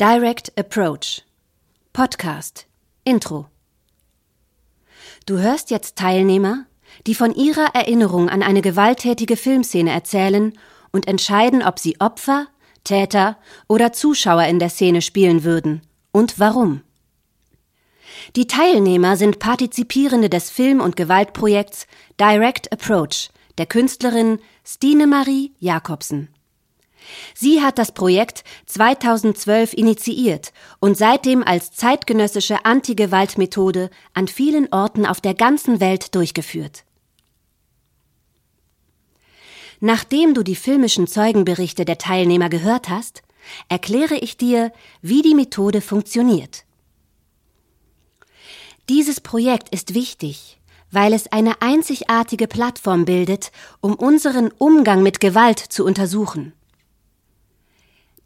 Direct Approach Podcast Intro Du hörst jetzt Teilnehmer, die von ihrer Erinnerung an eine gewalttätige Filmszene erzählen und entscheiden, ob sie Opfer, Täter oder Zuschauer in der Szene spielen würden und warum. Die Teilnehmer sind Partizipierende des Film- und Gewaltprojekts Direct Approach der Künstlerin Stine Marie Jakobsen. Sie hat das Projekt 2012 initiiert und seitdem als zeitgenössische Antigewaltmethode an vielen Orten auf der ganzen Welt durchgeführt. Nachdem du die filmischen Zeugenberichte der Teilnehmer gehört hast, erkläre ich dir, wie die Methode funktioniert. Dieses Projekt ist wichtig, weil es eine einzigartige Plattform bildet, um unseren Umgang mit Gewalt zu untersuchen.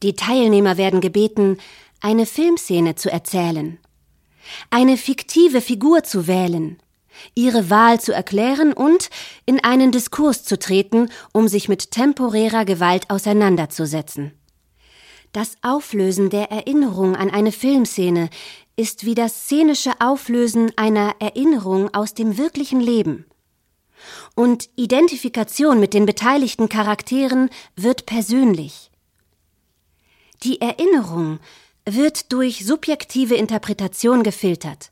Die Teilnehmer werden gebeten, eine Filmszene zu erzählen, eine fiktive Figur zu wählen, ihre Wahl zu erklären und in einen Diskurs zu treten, um sich mit temporärer Gewalt auseinanderzusetzen. Das Auflösen der Erinnerung an eine Filmszene ist wie das szenische Auflösen einer Erinnerung aus dem wirklichen Leben. Und Identifikation mit den beteiligten Charakteren wird persönlich. Die Erinnerung wird durch subjektive Interpretation gefiltert.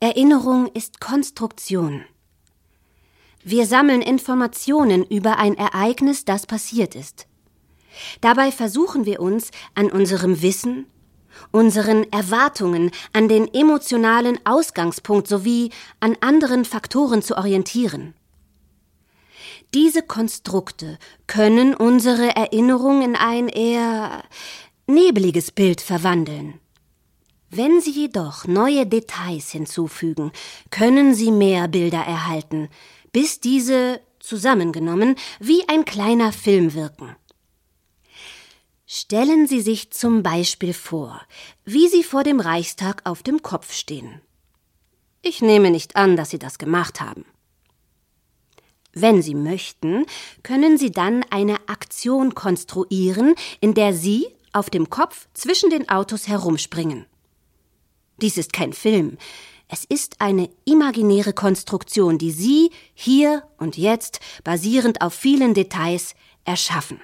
Erinnerung ist Konstruktion. Wir sammeln Informationen über ein Ereignis, das passiert ist. Dabei versuchen wir uns an unserem Wissen, unseren Erwartungen, an den emotionalen Ausgangspunkt sowie an anderen Faktoren zu orientieren. Diese Konstrukte können unsere Erinnerung in ein eher nebeliges Bild verwandeln. Wenn Sie jedoch neue Details hinzufügen, können Sie mehr Bilder erhalten, bis diese zusammengenommen wie ein kleiner Film wirken. Stellen Sie sich zum Beispiel vor, wie Sie vor dem Reichstag auf dem Kopf stehen. Ich nehme nicht an, dass Sie das gemacht haben. Wenn Sie möchten, können Sie dann eine Aktion konstruieren, in der Sie auf dem Kopf zwischen den Autos herumspringen. Dies ist kein Film. Es ist eine imaginäre Konstruktion, die Sie hier und jetzt, basierend auf vielen Details, erschaffen.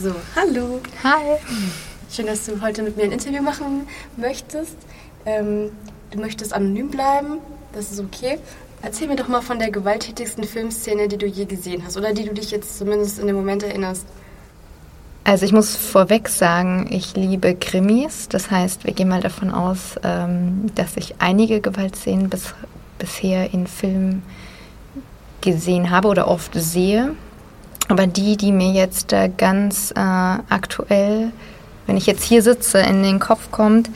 So, hallo. Hi. Schön, dass du heute mit mir ein Interview machen möchtest. Ähm, du möchtest anonym bleiben, das ist okay. Erzähl mir doch mal von der gewalttätigsten Filmszene, die du je gesehen hast oder die du dich jetzt zumindest in dem Moment erinnerst. Also ich muss vorweg sagen, ich liebe Krimis. Das heißt, wir gehen mal davon aus, ähm, dass ich einige Gewaltszenen bis, bisher in Filmen gesehen habe oder oft sehe. Aber die, die mir jetzt äh, ganz äh, aktuell, wenn ich jetzt hier sitze, in den Kopf kommt,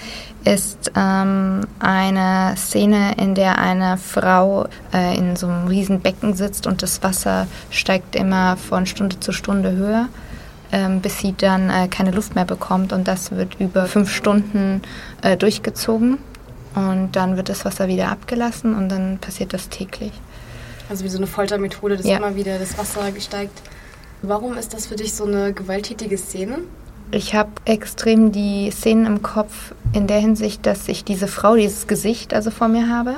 ist ähm, eine Szene, in der eine Frau äh, in so einem riesen Becken sitzt und das Wasser steigt immer von Stunde zu Stunde höher, ähm, bis sie dann äh, keine Luft mehr bekommt und das wird über fünf Stunden äh, durchgezogen und dann wird das Wasser wieder abgelassen und dann passiert das täglich. Also wie so eine Foltermethode, dass ja. immer wieder das Wasser steigt. Warum ist das für dich so eine gewalttätige Szene? Ich habe extrem die Szenen im Kopf in der Hinsicht, dass ich diese Frau, dieses Gesicht also vor mir habe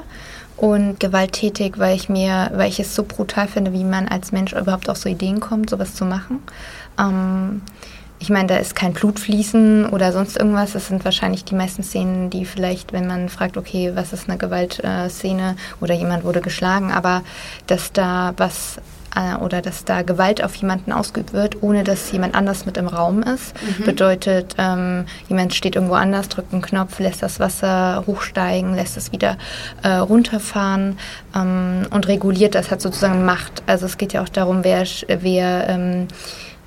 und gewalttätig, weil ich mir, weil ich es so brutal finde, wie man als Mensch überhaupt auf so Ideen kommt, sowas zu machen. Ähm, ich meine, da ist kein Blutfließen oder sonst irgendwas. Das sind wahrscheinlich die meisten Szenen, die vielleicht, wenn man fragt, okay, was ist eine Gewaltszene oder jemand wurde geschlagen, aber dass da was äh, oder dass da Gewalt auf jemanden ausgeübt wird, ohne dass jemand anders mit im Raum ist. Mhm. Bedeutet, ähm, jemand steht irgendwo anders, drückt einen Knopf, lässt das Wasser hochsteigen, lässt es wieder äh, runterfahren ähm, und reguliert das, hat sozusagen Macht. Also es geht ja auch darum, wer, wer ähm,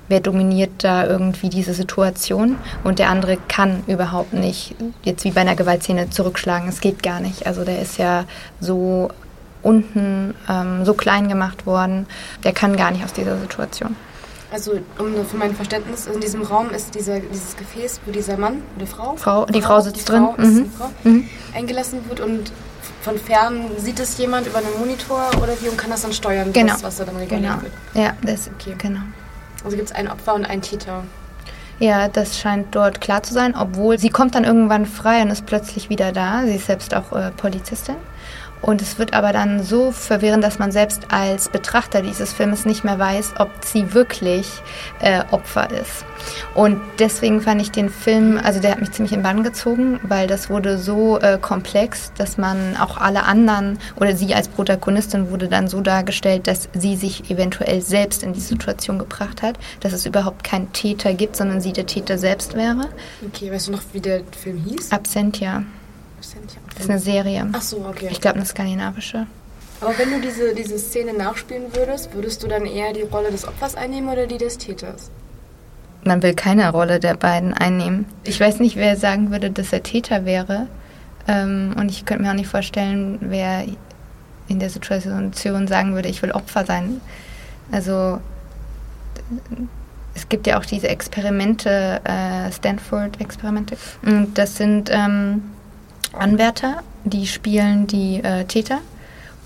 wer dominiert da irgendwie diese Situation und der andere kann überhaupt nicht, jetzt wie bei einer Gewaltszene, zurückschlagen. Es geht gar nicht. Also der ist ja so unten ähm, so klein gemacht worden, der kann gar nicht aus dieser Situation. Also um für mein Verständnis, in diesem Raum ist dieser, dieses Gefäß, wo dieser Mann oder Frau, Frau die Frau, Frau sitzt die drin, Frau, mhm. Frau, mhm. eingelassen wird und von fern sieht es jemand über einen Monitor oder wie und kann das dann steuern, genau. das, was da dann reguliert genau. wird? Ja, das, okay. genau. Also gibt es ein Opfer und einen Täter. Ja, das scheint dort klar zu sein, obwohl sie kommt dann irgendwann frei und ist plötzlich wieder da. Sie ist selbst auch äh, Polizistin. Und es wird aber dann so verwirrend, dass man selbst als Betrachter dieses Filmes nicht mehr weiß, ob sie wirklich äh, Opfer ist. Und deswegen fand ich den Film, also der hat mich ziemlich in Bann gezogen, weil das wurde so äh, komplex, dass man auch alle anderen oder sie als Protagonistin wurde dann so dargestellt, dass sie sich eventuell selbst in die Situation gebracht hat, dass es überhaupt keinen Täter gibt, sondern sie der Täter selbst wäre. Okay, weißt du noch, wie der Film hieß? Absentia. Das ist eine Serie. Ach so, okay. Ich glaube, eine skandinavische. Aber wenn du diese, diese Szene nachspielen würdest, würdest du dann eher die Rolle des Opfers einnehmen oder die des Täters? Man will keine Rolle der beiden einnehmen. Ich weiß nicht, wer sagen würde, dass er Täter wäre. Ähm, und ich könnte mir auch nicht vorstellen, wer in der Situation sagen würde, ich will Opfer sein. Also es gibt ja auch diese Experimente, äh, Stanford-Experimente. Und das sind ähm, Anwärter, die spielen die äh, Täter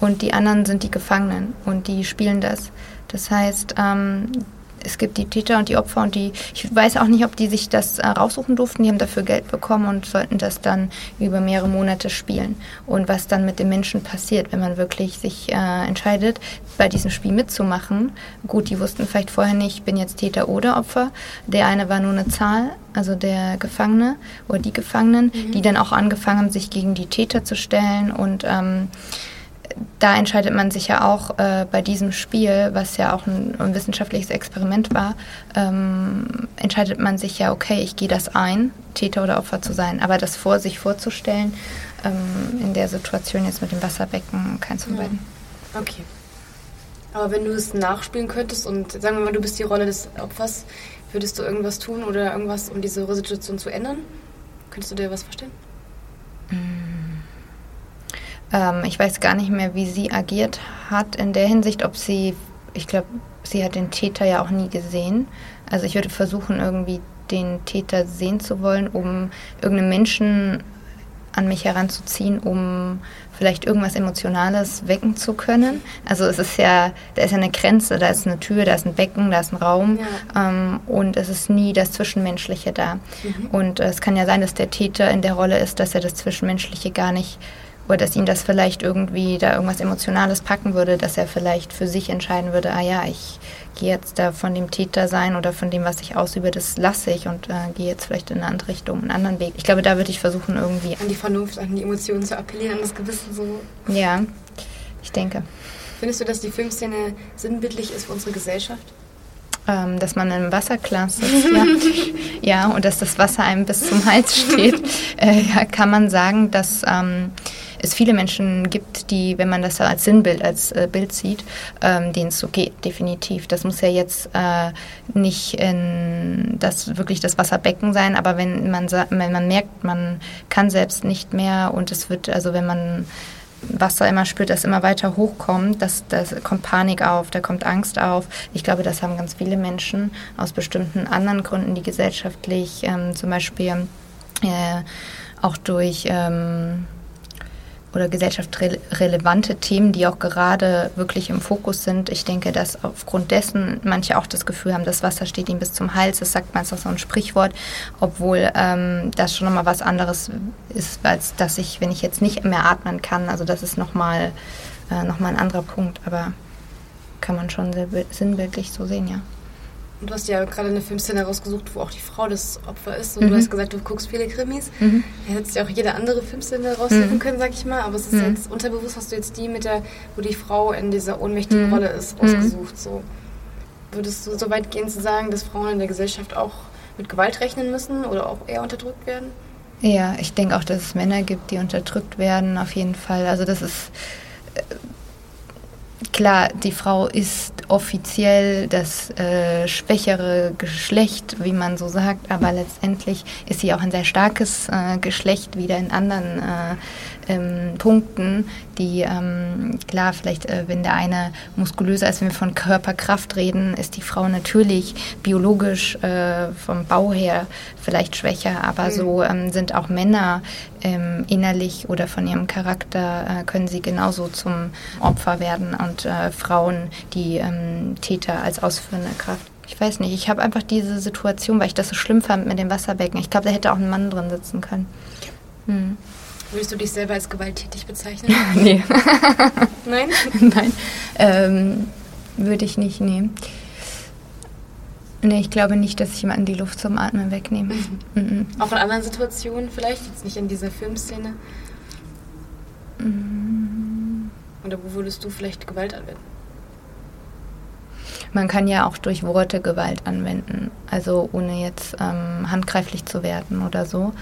und die anderen sind die Gefangenen und die spielen das. Das heißt, ähm, es gibt die Täter und die Opfer und die, ich weiß auch nicht, ob die sich das äh, raussuchen durften, die haben dafür Geld bekommen und sollten das dann über mehrere Monate spielen. Und was dann mit den Menschen passiert, wenn man wirklich sich äh, entscheidet, bei diesem Spiel mitzumachen. Gut, die wussten vielleicht vorher nicht, ich bin jetzt Täter oder Opfer. Der eine war nur eine Zahl, also der Gefangene oder die Gefangenen, mhm. die dann auch angefangen haben, sich gegen die Täter zu stellen und ähm, da entscheidet man sich ja auch äh, bei diesem Spiel, was ja auch ein, ein wissenschaftliches Experiment war, ähm, entscheidet man sich ja, okay, ich gehe das ein, Täter oder Opfer zu sein. Aber das vor sich vorzustellen, ähm, in der Situation jetzt mit dem Wasserbecken, keins von ja. beiden. Okay. Aber wenn du es nachspielen könntest und sagen wir mal, du bist die Rolle des Opfers, würdest du irgendwas tun oder irgendwas, um diese Situation zu ändern? Könntest du dir was vorstellen? Mm. Ähm, ich weiß gar nicht mehr, wie sie agiert hat in der Hinsicht, ob sie, ich glaube, sie hat den Täter ja auch nie gesehen. Also ich würde versuchen, irgendwie den Täter sehen zu wollen, um irgendeinen Menschen an mich heranzuziehen, um vielleicht irgendwas Emotionales wecken zu können. Also es ist ja, da ist ja eine Grenze, da ist eine Tür, da ist ein Becken, da ist ein Raum ja. ähm, und es ist nie das Zwischenmenschliche da. Mhm. Und äh, es kann ja sein, dass der Täter in der Rolle ist, dass er das Zwischenmenschliche gar nicht oder dass ihn das vielleicht irgendwie da irgendwas Emotionales packen würde, dass er vielleicht für sich entscheiden würde, ah ja, ich gehe jetzt da von dem Täter sein oder von dem, was ich ausübe, das lasse ich und äh, gehe jetzt vielleicht in eine andere Richtung, einen anderen Weg. Ich glaube, da würde ich versuchen, irgendwie... An die Vernunft, an die Emotionen zu appellieren, an das Gewissen so... Ja, ich denke. Findest du, dass die Filmszene sinnbildlich ist für unsere Gesellschaft? Ähm, dass man im Wasserglas sitzt, ja. ja, und dass das Wasser einem bis zum Hals steht, äh, ja, kann man sagen, dass... Ähm, es viele Menschen gibt, die, wenn man das als Sinnbild, als äh, Bild sieht, ähm, denen es so geht, definitiv. Das muss ja jetzt äh, nicht in das wirklich das Wasserbecken sein, aber wenn man, wenn man merkt, man kann selbst nicht mehr und es wird, also wenn man Wasser immer spürt, dass immer weiter hochkommt, das, das kommt Panik auf, da kommt Angst auf. Ich glaube, das haben ganz viele Menschen aus bestimmten anderen Gründen, die gesellschaftlich ähm, zum Beispiel äh, auch durch ähm, oder gesellschaftsrelevante Themen, die auch gerade wirklich im Fokus sind. Ich denke, dass aufgrund dessen manche auch das Gefühl haben, das Wasser steht ihnen bis zum Hals. Das sagt meistens so ein Sprichwort, obwohl ähm, das schon nochmal was anderes ist, als dass ich, wenn ich jetzt nicht mehr atmen kann, also das ist nochmal äh, noch ein anderer Punkt, aber kann man schon sehr sinnbildlich so sehen, ja. Und du hast ja gerade eine Filmszene rausgesucht, wo auch die Frau das Opfer ist. Und mhm. du hast gesagt, du guckst viele Krimis. Mhm. Ja, hättest ja auch jede andere Filmszene raussuchen mhm. können, sag ich mal. Aber es ist mhm. jetzt unterbewusst, hast du jetzt die mit der, wo die Frau in dieser ohnmächtigen mhm. Rolle ist, mhm. rausgesucht. So. Würdest du so weit gehen zu sagen, dass Frauen in der Gesellschaft auch mit Gewalt rechnen müssen oder auch eher unterdrückt werden? Ja, ich denke auch, dass es Männer gibt, die unterdrückt werden, auf jeden Fall. Also das ist äh, klar, die Frau ist offiziell das äh, schwächere Geschlecht, wie man so sagt, aber letztendlich ist sie auch ein sehr starkes äh, Geschlecht, wieder in anderen äh, ähm, Punkten, die ähm, klar, vielleicht, äh, wenn der eine muskulöser ist, wenn wir von Körperkraft reden, ist die Frau natürlich biologisch äh, vom Bau her vielleicht schwächer, aber mhm. so ähm, sind auch Männer ähm, innerlich oder von ihrem Charakter äh, können sie genauso zum Opfer werden und äh, Frauen die ähm, Täter als ausführende Kraft. Ich weiß nicht, ich habe einfach diese Situation, weil ich das so schlimm fand mit dem Wasserbecken. Ich glaube, da hätte auch ein Mann drin sitzen können. Hm. Würdest du dich selber als gewalttätig bezeichnen? nee. Nein? Nein. Ähm, würde ich nicht nehmen. Nee, ich glaube nicht, dass ich jemanden die Luft zum Atmen wegnehme. Mhm. Mhm. Auch in anderen Situationen vielleicht? Jetzt nicht in dieser Filmszene? Mhm. Oder wo würdest du vielleicht Gewalt anwenden? Man kann ja auch durch Worte Gewalt anwenden, also ohne jetzt ähm, handgreiflich zu werden oder so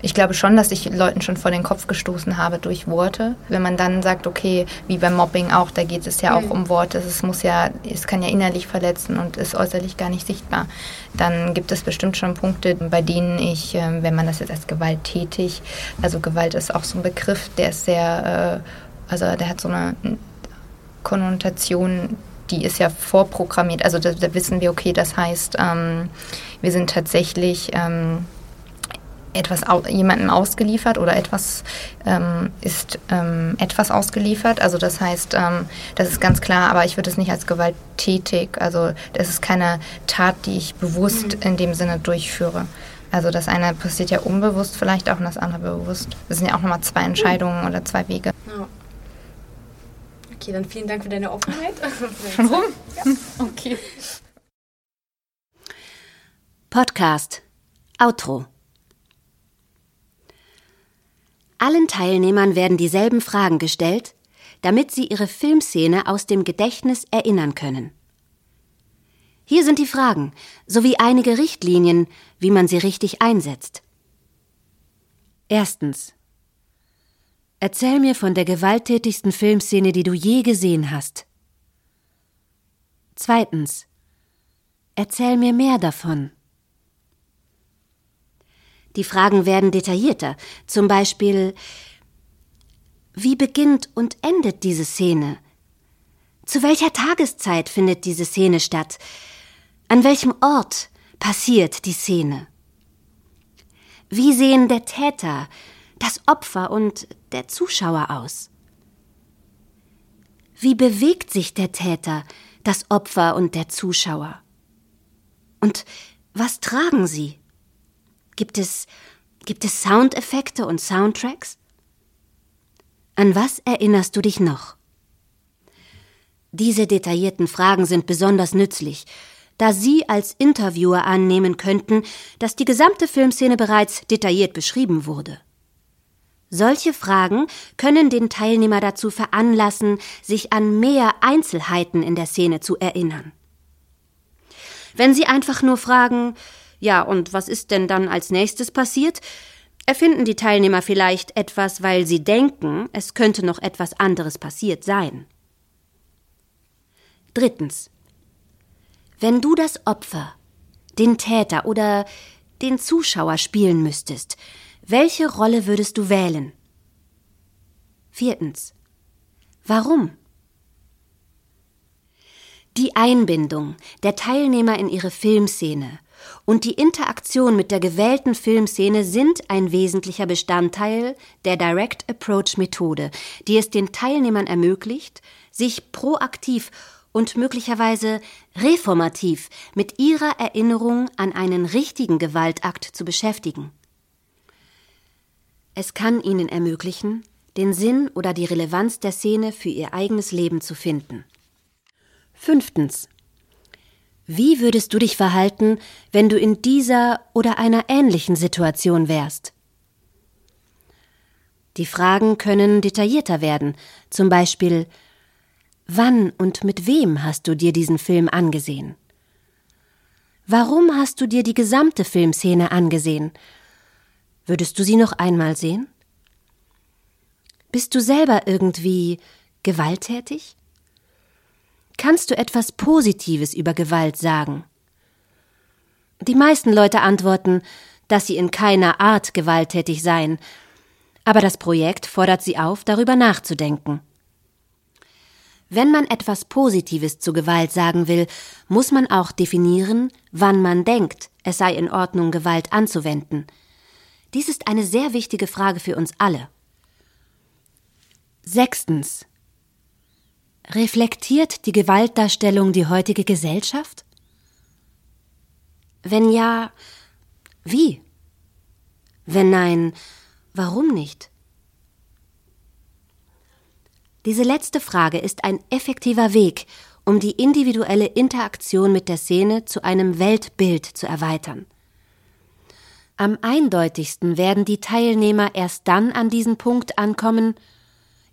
ich glaube schon, dass ich Leuten schon vor den Kopf gestoßen habe durch Worte. Wenn man dann sagt, okay, wie beim Mobbing auch, da geht es ja auch mhm. um Worte, es muss ja, es kann ja innerlich verletzen und ist äußerlich gar nicht sichtbar. Dann gibt es bestimmt schon Punkte, bei denen ich, ähm, wenn man das jetzt als gewalttätig, also Gewalt ist auch so ein Begriff, der ist sehr, äh, also der hat so eine Konnotation, die ist ja vorprogrammiert. Also da, da wissen wir, okay, das heißt, ähm, wir sind tatsächlich ähm, etwas au jemandem ausgeliefert oder etwas ähm, ist ähm, etwas ausgeliefert. Also das heißt, ähm, das ist ganz klar, aber ich würde es nicht als gewalttätig, also das ist keine Tat, die ich bewusst mhm. in dem Sinne durchführe. Also das eine passiert ja unbewusst vielleicht auch und das andere bewusst. Das sind ja auch nochmal zwei Entscheidungen mhm. oder zwei Wege. Ja. Okay, dann vielen Dank für deine Offenheit. Schon rum? Ja. Okay. Podcast Outro Allen Teilnehmern werden dieselben Fragen gestellt, damit sie ihre Filmszene aus dem Gedächtnis erinnern können. Hier sind die Fragen sowie einige Richtlinien, wie man sie richtig einsetzt. Erstens. Erzähl mir von der gewalttätigsten Filmszene, die du je gesehen hast. Zweitens. Erzähl mir mehr davon. Die Fragen werden detaillierter. Zum Beispiel, wie beginnt und endet diese Szene? Zu welcher Tageszeit findet diese Szene statt? An welchem Ort passiert die Szene? Wie sehen der Täter, das Opfer und der Zuschauer aus? Wie bewegt sich der Täter, das Opfer und der Zuschauer? Und was tragen sie? Gibt es, gibt es Soundeffekte und Soundtracks? An was erinnerst du dich noch? Diese detaillierten Fragen sind besonders nützlich, da Sie als Interviewer annehmen könnten, dass die gesamte Filmszene bereits detailliert beschrieben wurde. Solche Fragen können den Teilnehmer dazu veranlassen, sich an mehr Einzelheiten in der Szene zu erinnern. Wenn Sie einfach nur fragen, ja, und was ist denn dann als nächstes passiert? Erfinden die Teilnehmer vielleicht etwas, weil sie denken, es könnte noch etwas anderes passiert sein. Drittens. Wenn du das Opfer, den Täter oder den Zuschauer spielen müsstest, welche Rolle würdest du wählen? Viertens. Warum? Die Einbindung der Teilnehmer in ihre Filmszene und die Interaktion mit der gewählten Filmszene sind ein wesentlicher Bestandteil der Direct Approach Methode, die es den Teilnehmern ermöglicht, sich proaktiv und möglicherweise reformativ mit ihrer Erinnerung an einen richtigen Gewaltakt zu beschäftigen. Es kann ihnen ermöglichen, den Sinn oder die Relevanz der Szene für ihr eigenes Leben zu finden. Fünftens. Wie würdest du dich verhalten, wenn du in dieser oder einer ähnlichen Situation wärst? Die Fragen können detaillierter werden, zum Beispiel Wann und mit wem hast du dir diesen Film angesehen? Warum hast du dir die gesamte Filmszene angesehen? Würdest du sie noch einmal sehen? Bist du selber irgendwie gewalttätig? Kannst du etwas Positives über Gewalt sagen? Die meisten Leute antworten, dass sie in keiner Art gewalttätig seien, aber das Projekt fordert sie auf, darüber nachzudenken. Wenn man etwas Positives zu Gewalt sagen will, muss man auch definieren, wann man denkt, es sei in Ordnung, Gewalt anzuwenden. Dies ist eine sehr wichtige Frage für uns alle. Sechstens. Reflektiert die Gewaltdarstellung die heutige Gesellschaft? Wenn ja, wie? Wenn nein, warum nicht? Diese letzte Frage ist ein effektiver Weg, um die individuelle Interaktion mit der Szene zu einem Weltbild zu erweitern. Am eindeutigsten werden die Teilnehmer erst dann an diesen Punkt ankommen,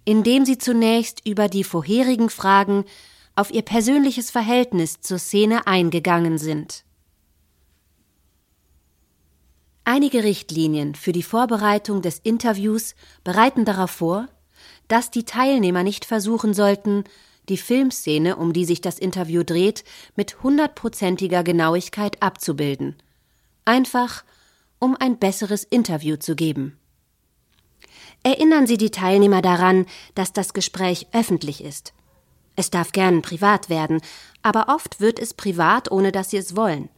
indem sie zunächst über die vorherigen Fragen auf ihr persönliches Verhältnis zur Szene eingegangen sind. Einige Richtlinien für die Vorbereitung des Interviews bereiten darauf vor, dass die Teilnehmer nicht versuchen sollten, die Filmszene, um die sich das Interview dreht, mit hundertprozentiger Genauigkeit abzubilden. Einfach, um ein besseres Interview zu geben. Erinnern Sie die Teilnehmer daran, dass das Gespräch öffentlich ist. Es darf gern privat werden, aber oft wird es privat, ohne dass Sie es wollen.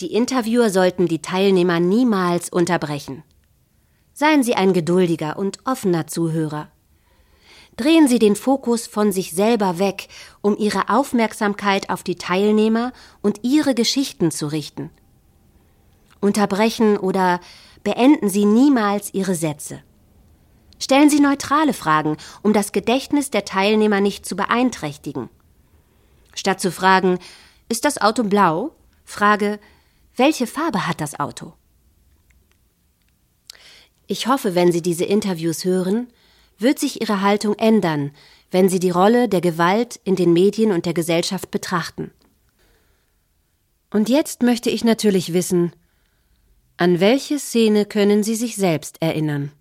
Die Interviewer sollten die Teilnehmer niemals unterbrechen. Seien Sie ein geduldiger und offener Zuhörer. Drehen Sie den Fokus von sich selber weg, um Ihre Aufmerksamkeit auf die Teilnehmer und ihre Geschichten zu richten. Unterbrechen oder beenden Sie niemals Ihre Sätze. Stellen Sie neutrale Fragen, um das Gedächtnis der Teilnehmer nicht zu beeinträchtigen. Statt zu fragen, ist das Auto blau? Frage, welche Farbe hat das Auto? Ich hoffe, wenn Sie diese Interviews hören, wird sich Ihre Haltung ändern, wenn Sie die Rolle der Gewalt in den Medien und der Gesellschaft betrachten. Und jetzt möchte ich natürlich wissen, an welche Szene können Sie sich selbst erinnern?